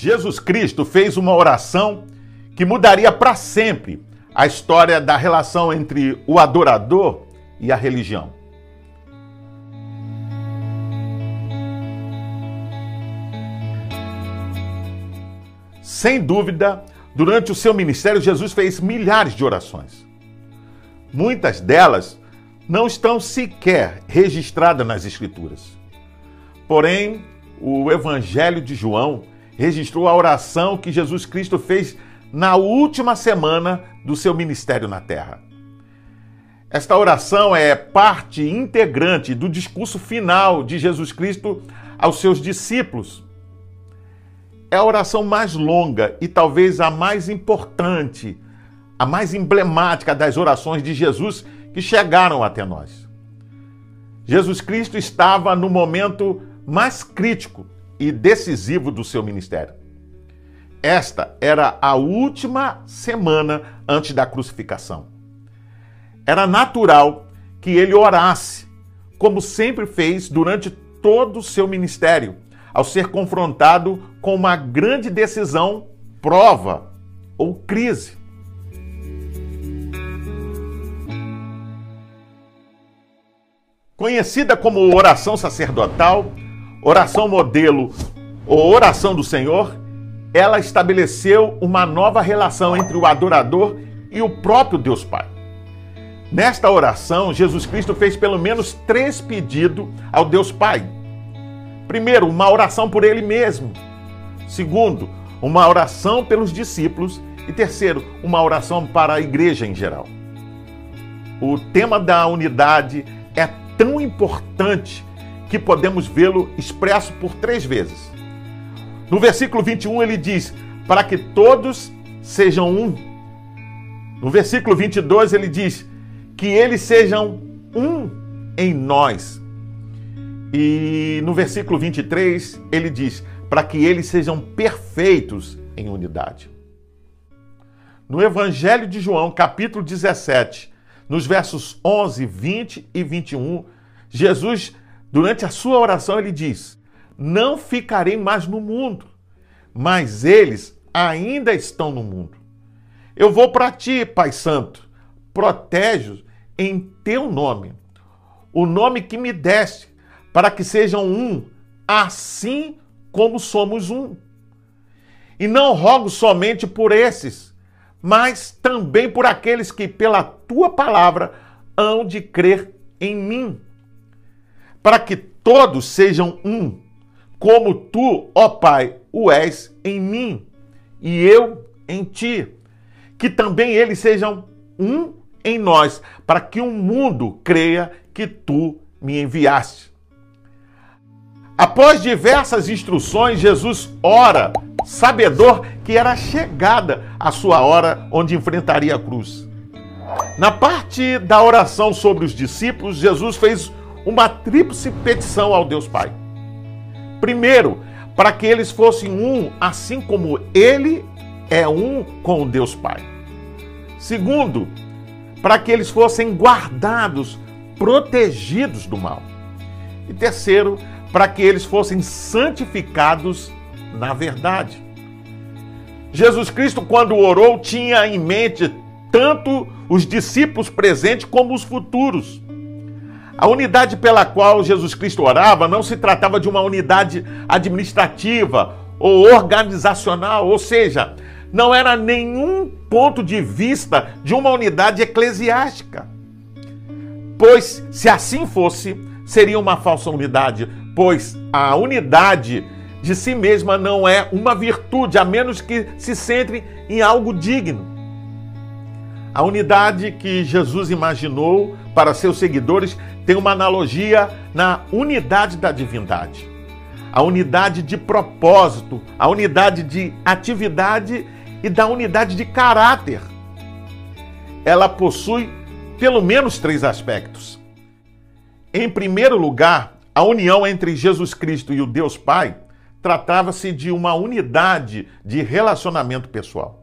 Jesus Cristo fez uma oração que mudaria para sempre a história da relação entre o adorador e a religião. Sem dúvida, durante o seu ministério, Jesus fez milhares de orações. Muitas delas não estão sequer registradas nas Escrituras. Porém, o Evangelho de João registrou a oração que Jesus Cristo fez na última semana do seu ministério na terra. Esta oração é parte integrante do discurso final de Jesus Cristo aos seus discípulos. É a oração mais longa e talvez a mais importante, a mais emblemática das orações de Jesus que chegaram até nós. Jesus Cristo estava no momento mais crítico e decisivo do seu ministério. Esta era a última semana antes da crucificação. Era natural que ele orasse, como sempre fez durante todo o seu ministério, ao ser confrontado com uma grande decisão, prova ou crise. Conhecida como oração sacerdotal, oração modelo ou oração do Senhor, ela estabeleceu uma nova relação entre o adorador e o próprio Deus Pai. Nesta oração, Jesus Cristo fez pelo menos três pedidos ao Deus Pai. Primeiro, uma oração por ele mesmo. Segundo, uma oração pelos discípulos. E terceiro, uma oração para a igreja em geral. O tema da unidade é tão importante que podemos vê-lo expresso por três vezes. No versículo 21 ele diz: Para que todos sejam um. No versículo 22 ele diz: Que eles sejam um em nós. E no versículo 23 ele diz: Para que eles sejam perfeitos em unidade. No Evangelho de João, capítulo 17, nos versos 11, 20 e 21, Jesus, durante a sua oração, ele diz: Não ficarei mais no mundo, mas eles ainda estão no mundo. Eu vou para ti, Pai Santo, protege-os em teu nome, o nome que me deste, para que sejam um, assim como somos um. E não rogo somente por esses, mas também por aqueles que, pela tua palavra, hão de crer em mim, para que todos sejam um, como tu, ó Pai, o és em mim e eu em ti, que também eles sejam um em nós, para que o mundo creia que tu me enviaste. Após diversas instruções, Jesus ora sabedor que era chegada a sua hora onde enfrentaria a cruz. Na parte da oração sobre os discípulos, Jesus fez uma tríplice petição ao Deus Pai. Primeiro, para que eles fossem um, assim como ele é um com o Deus Pai. Segundo, para que eles fossem guardados, protegidos do mal. E terceiro, para que eles fossem santificados na verdade. Jesus Cristo, quando orou, tinha em mente tanto os discípulos presentes como os futuros. A unidade pela qual Jesus Cristo orava não se tratava de uma unidade administrativa ou organizacional, ou seja, não era nenhum ponto de vista de uma unidade eclesiástica. Pois, se assim fosse, seria uma falsa unidade, pois a unidade de si mesma não é uma virtude, a menos que se centre em algo digno. A unidade que Jesus imaginou para seus seguidores tem uma analogia na unidade da divindade. A unidade de propósito, a unidade de atividade e da unidade de caráter. Ela possui pelo menos três aspectos. Em primeiro lugar, a união entre Jesus Cristo e o Deus Pai tratava-se de uma unidade de relacionamento pessoal.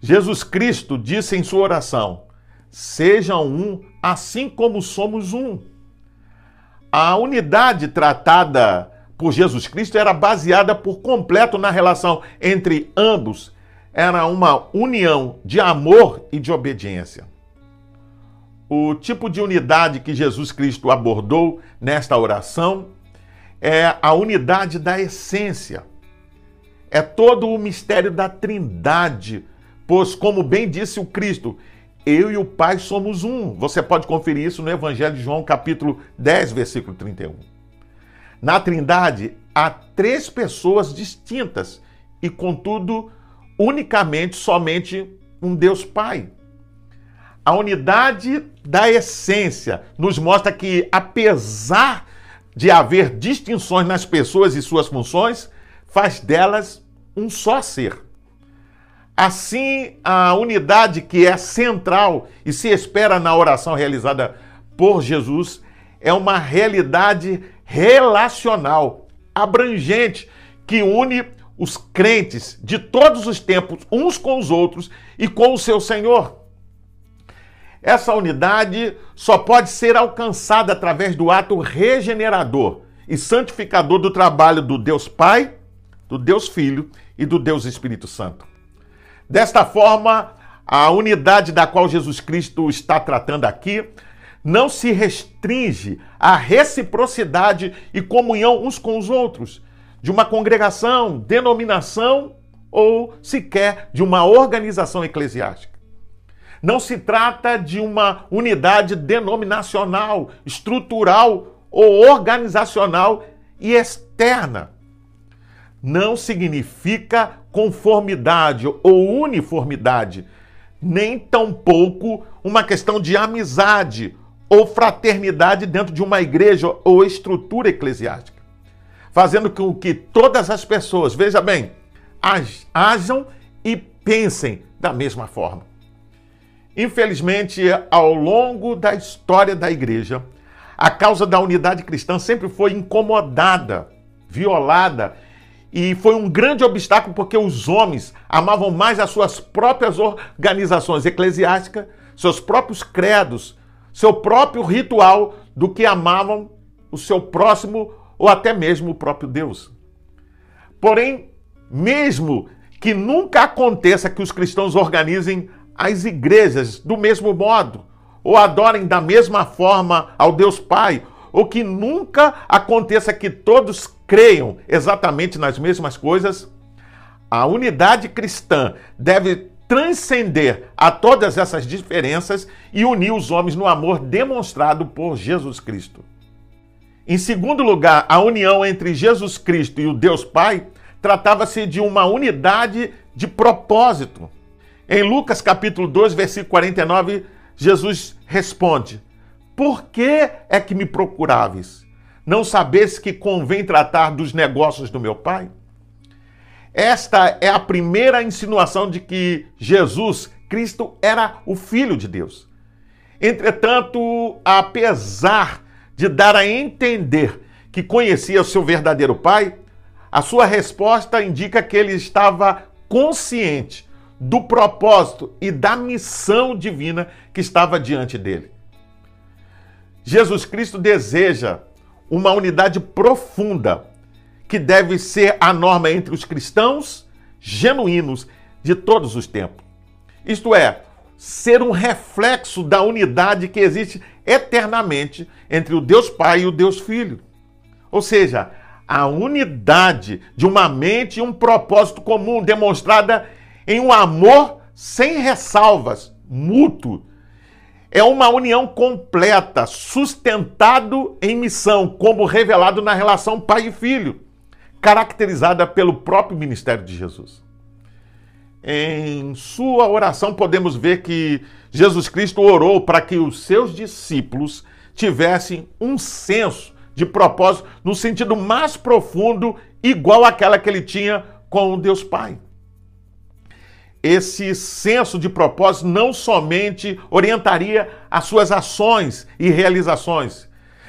Jesus Cristo disse em sua oração: Sejam um, assim como somos um. A unidade tratada por Jesus Cristo era baseada por completo na relação entre ambos. Era uma união de amor e de obediência. O tipo de unidade que Jesus Cristo abordou nesta oração é a unidade da essência. É todo o mistério da Trindade, pois, como bem disse o Cristo, eu e o Pai somos um. Você pode conferir isso no Evangelho de João, capítulo 10, versículo 31. Na Trindade há três pessoas distintas e, contudo, unicamente, somente um Deus Pai. A unidade da essência nos mostra que, apesar de haver distinções nas pessoas e suas funções, faz delas um só ser. Assim, a unidade que é central e se espera na oração realizada por Jesus é uma realidade relacional, abrangente, que une os crentes de todos os tempos uns com os outros e com o seu Senhor. Essa unidade só pode ser alcançada através do ato regenerador e santificador do trabalho do Deus Pai, do Deus Filho e do Deus Espírito Santo. Desta forma, a unidade da qual Jesus Cristo está tratando aqui não se restringe à reciprocidade e comunhão uns com os outros, de uma congregação, denominação ou sequer de uma organização eclesiástica. Não se trata de uma unidade denominacional, estrutural ou organizacional e externa. Não significa conformidade ou uniformidade, nem tampouco uma questão de amizade ou fraternidade dentro de uma igreja ou estrutura eclesiástica. Fazendo com que todas as pessoas, veja bem, ajam e pensem da mesma forma. Infelizmente, ao longo da história da igreja, a causa da unidade cristã sempre foi incomodada, violada, e foi um grande obstáculo porque os homens amavam mais as suas próprias organizações eclesiásticas, seus próprios credos, seu próprio ritual, do que amavam o seu próximo ou até mesmo o próprio Deus. Porém, mesmo que nunca aconteça que os cristãos organizem as igrejas do mesmo modo, ou adorem da mesma forma ao Deus Pai, ou que nunca aconteça que todos creiam exatamente nas mesmas coisas, a unidade cristã deve transcender a todas essas diferenças e unir os homens no amor demonstrado por Jesus Cristo. Em segundo lugar, a união entre Jesus Cristo e o Deus Pai tratava-se de uma unidade de propósito. Em Lucas capítulo 2, versículo 49, Jesus responde: Por que é que me procuráveis? Não sabes que convém tratar dos negócios do meu Pai? Esta é a primeira insinuação de que Jesus Cristo era o Filho de Deus. Entretanto, apesar de dar a entender que conhecia o seu verdadeiro Pai, a sua resposta indica que ele estava consciente do propósito e da missão divina que estava diante dele. Jesus Cristo deseja uma unidade profunda que deve ser a norma entre os cristãos genuínos de todos os tempos. Isto é, ser um reflexo da unidade que existe eternamente entre o Deus Pai e o Deus Filho. Ou seja, a unidade de uma mente e um propósito comum demonstrada em um amor sem ressalvas, mútuo. É uma união completa, sustentado em missão, como revelado na relação pai e filho, caracterizada pelo próprio ministério de Jesus. Em sua oração, podemos ver que Jesus Cristo orou para que os seus discípulos tivessem um senso de propósito no sentido mais profundo, igual àquela que ele tinha com Deus Pai esse senso de propósito não somente orientaria as suas ações e realizações,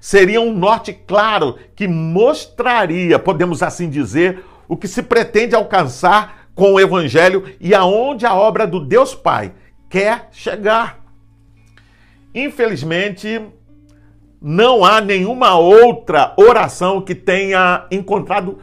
seria um norte claro que mostraria, podemos assim dizer, o que se pretende alcançar com o Evangelho e aonde a obra do Deus Pai quer chegar. Infelizmente, não há nenhuma outra oração que tenha encontrado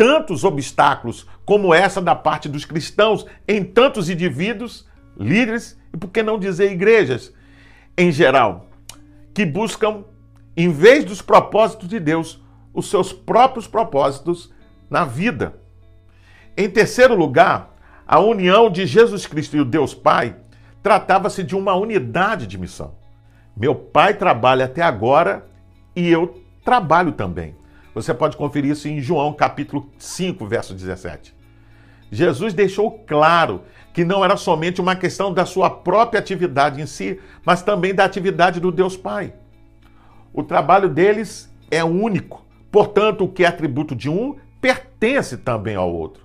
tantos obstáculos como essa da parte dos cristãos em tantos indivíduos, líderes e, por que não dizer, igrejas em geral, que buscam, em vez dos propósitos de Deus, os seus próprios propósitos na vida. Em terceiro lugar, a união de Jesus Cristo e o Deus Pai tratava-se de uma unidade de missão. Meu pai trabalha até agora e eu trabalho também. Você pode conferir isso em João capítulo 5, verso 17. Jesus deixou claro que não era somente uma questão da sua própria atividade em si, mas também da atividade do Deus Pai. O trabalho deles é único, portanto, o que é atributo de um pertence também ao outro.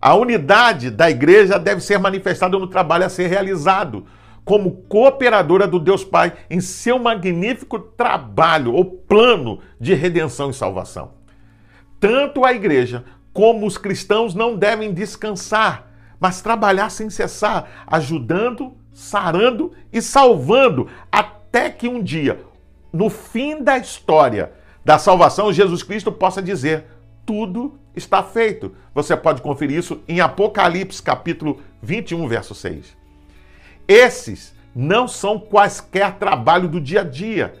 A unidade da igreja deve ser manifestada no trabalho a ser realizado, como cooperadora do Deus Pai em seu magnífico trabalho ou plano de redenção e salvação. Tanto a igreja como os cristãos não devem descansar, mas trabalhar sem cessar, ajudando, sarando e salvando, até que um dia, no fim da história da salvação, Jesus Cristo possa dizer: tudo está feito. Você pode conferir isso em Apocalipse, capítulo 21, verso 6. Esses não são quaisquer trabalho do dia a dia,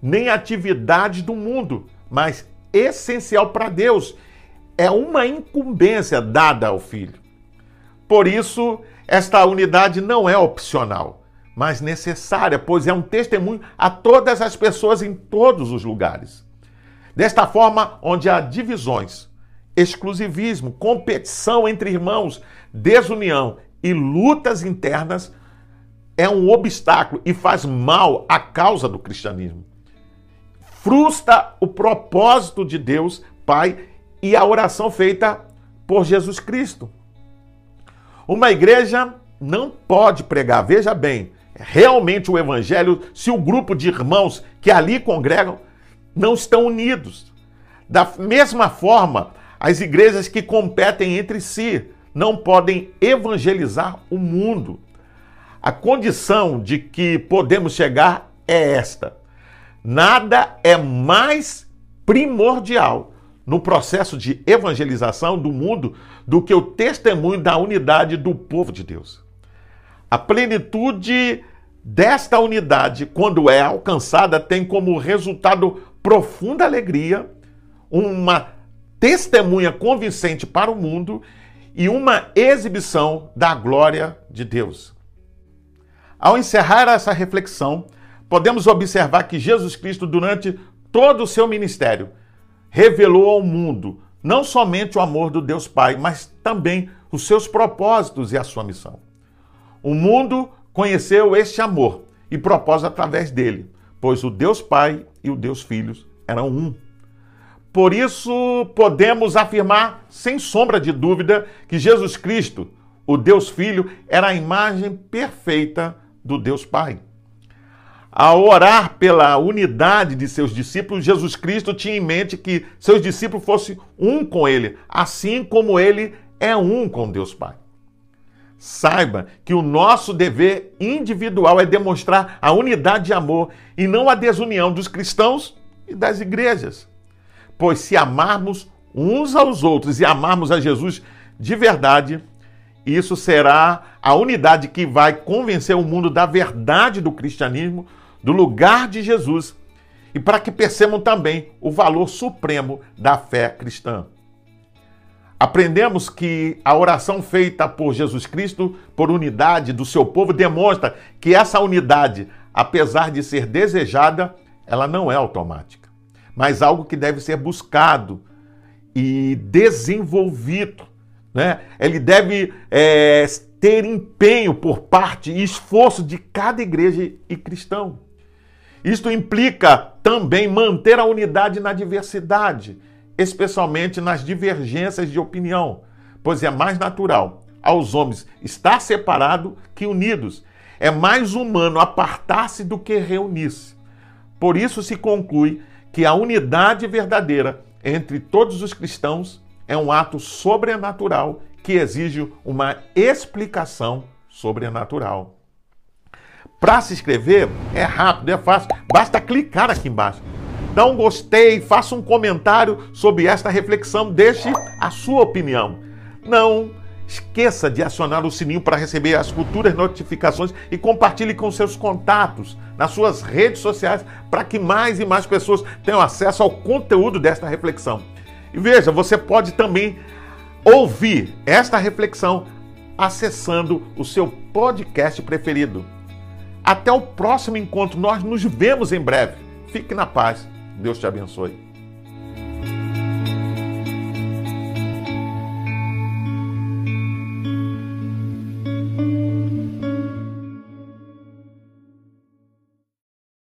nem atividades do mundo, mas essencial para Deus. É uma incumbência dada ao filho. Por isso, esta unidade não é opcional, mas necessária, pois é um testemunho a todas as pessoas em todos os lugares. Desta forma, onde há divisões, exclusivismo, competição entre irmãos, desunião e lutas internas, é um obstáculo e faz mal à causa do cristianismo. Frustra o propósito de Deus, Pai, e a oração feita por Jesus Cristo. Uma igreja não pode pregar, veja bem, realmente o evangelho se o grupo de irmãos que ali congregam não estão unidos. Da mesma forma, as igrejas que competem entre si não podem evangelizar o mundo. A condição de que podemos chegar é esta: nada é mais primordial no processo de evangelização do mundo do que o testemunho da unidade do povo de Deus. A plenitude desta unidade, quando é alcançada, tem como resultado profunda alegria, uma testemunha convincente para o mundo e uma exibição da glória de Deus. Ao encerrar essa reflexão, podemos observar que Jesus Cristo, durante todo o seu ministério, revelou ao mundo não somente o amor do Deus Pai, mas também os seus propósitos e a sua missão. O mundo conheceu este amor e propósito através dele, pois o Deus Pai e o Deus Filho eram um. Por isso, podemos afirmar, sem sombra de dúvida, que Jesus Cristo, o Deus Filho, era a imagem perfeita do Deus Pai. Ao orar pela unidade de seus discípulos, Jesus Cristo tinha em mente que seus discípulos fossem um com ele, assim como ele é um com Deus Pai. Saiba que o nosso dever individual é demonstrar a unidade de amor e não a desunião dos cristãos e das igrejas. Pois se amarmos uns aos outros e amarmos a Jesus de verdade, isso será a unidade que vai convencer o mundo da verdade do cristianismo, do lugar de Jesus e para que percebam também o valor supremo da fé cristã. Aprendemos que a oração feita por Jesus Cristo por unidade do seu povo demonstra que essa unidade, apesar de ser desejada, ela não é automática, mas algo que deve ser buscado e desenvolvido né? Ele deve é, ter empenho por parte e esforço de cada igreja e cristão. Isto implica também manter a unidade na diversidade, especialmente nas divergências de opinião, pois é mais natural aos homens estar separado que unidos. É mais humano apartar-se do que reunir-se. Por isso se conclui que a unidade verdadeira entre todos os cristãos é um ato sobrenatural que exige uma explicação sobrenatural. Para se inscrever é rápido, é fácil, basta clicar aqui embaixo. Dá um gostei, faça um comentário sobre esta reflexão, deixe a sua opinião. Não esqueça de acionar o sininho para receber as futuras notificações e compartilhe com seus contatos nas suas redes sociais para que mais e mais pessoas tenham acesso ao conteúdo desta reflexão. E veja, você pode também ouvir esta reflexão acessando o seu podcast preferido. Até o próximo encontro, nós nos vemos em breve. Fique na paz. Deus te abençoe.